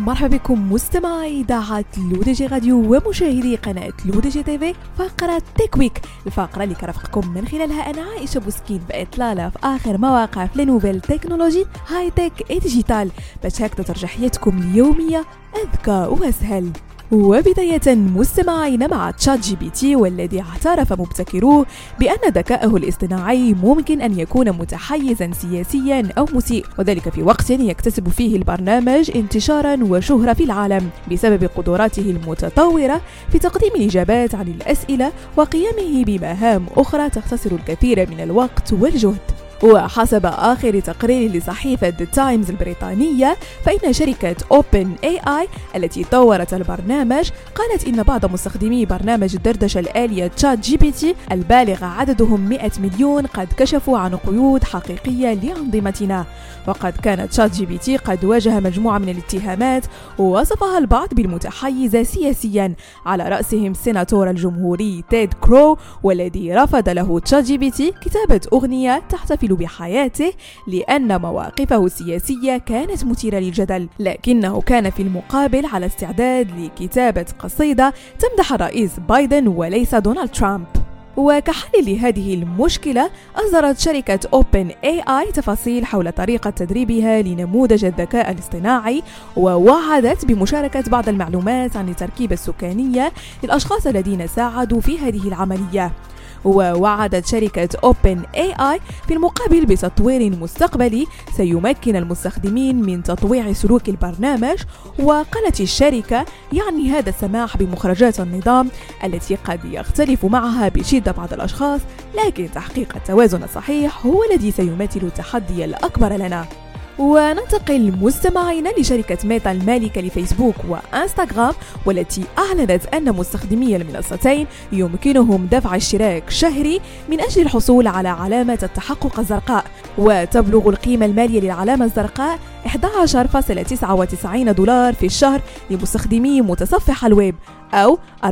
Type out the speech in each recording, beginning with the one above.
ومرحبا بكم مستمعي إذاعة L'ODJ Radio ومشاهدي قناة L'ODJ TV فقرة Tech Week الفقرة اللي كنرافقكم من خلالها أنا عائشة بوسكين بإطلالة في آخر ما وقع في les nouvelles technologies high-tech digital. باش هكذا ترجع حياتكم اليومية أذكى وأسهل. وبداية مستمعين مع ChatGPT والذي اعترف مبتكروه بأن ذكاءه الاصطناعي ممكن أن يكون متحيزا سياسيا أو مسيء وذلك في وقت يكتسب فيه البرنامج انتشارا وشهرة في العالم بسبب قدراته المتطورة في تقديم الإجابات عن الأسئلة وقيامه بمهام أخرى تختصر الكثير من الوقت والجهد. وحسب آخر تقرير لصحيفة The Times البريطانية فإن شركة اي اي التي طورت البرنامج قالت إن بعض مستخدمي برنامج الدردشة الآلية ChatGPT البالغ عددهم 100 مليون قد كشفوا عن قيود حقيقية لأنظمتنا. وقد كانت ChatGPT قد واجه مجموعة من الاتهامات وصفها البعض بالمتحيزة سياسيا على رأسهم سيناتور الجمهوري تيد كروز والذي رفض له ChatGPT كتابة أغنية تحتفل بحياته لأن مواقفه السياسية كانت مثيرة للجدل لكنه كان في المقابل على استعداد لكتابة قصيدة تمدح الرئيس بايدن وليس دونالد ترامب. وكحل لهذه المشكلة أصدرت شركة OpenAI تفاصيل حول طريقة تدريبها لنموذج الذكاء الاصطناعي ووعدت بمشاركة بعض المعلومات عن التركيبة السكانية للأشخاص الذين ساعدوا في هذه العملية. ووعدت شركة أوبن اي اي في المقابل بتطوير مستقبلي. سيمكن المستخدمين من تطويع سلوك البرنامج وقالت الشركة يعني هذا السماح بمخرجات النظام التي قد يختلف معها بشدة بعض الأشخاص لكن تحقيق التوازن الصحيح هو الذي سيمثل التحدي الأكبر لنا. وننتقل مستمعينا لشركة ميتا المالكة لفيسبوك وإنستغرام والتي أعلنت أن مستخدمي المنصتين يمكنهم دفع اشتراك شهري من أجل الحصول على علامة التحقق الزرقاء. وتبلغ القيمة المالية للعلامة الزرقاء 11.99 دولار في الشهر لمستخدمي متصفح الويب أو 14.99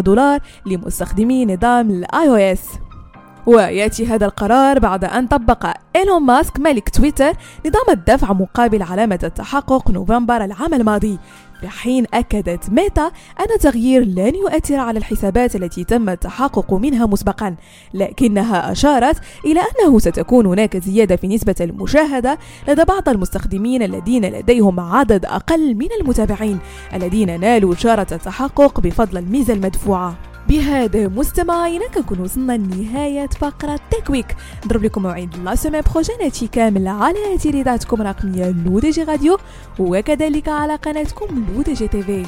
دولار لمستخدمي نظام ال iOS ويأتي هذا القرار بعد أن طبق إيلون ماسك ملك تويتر نظام الدفع مقابل علامة التحقق نوفمبر العام الماضي. في حين أكدت ميتا أن التغيير لن يؤثر على الحسابات التي تم التحقق منها مسبقا لكنها أشارت إلى أنه ستكون هناك زيادة في نسبة المشاهدة لدى بعض المستخدمين الذين لديهم عدد أقل من المتابعين الذين نالوا إشارة التحقق بفضل الميزة المدفوعة. بهذا مستمعينا كنكون وصلنا لنهاية فقرة تكويك نضرب لكم موعد la semaine prochaine كالمعتاد على إذاعتكم الرقمية L'ODJ Radio وكذلك على قناتكم L'ODJ TV.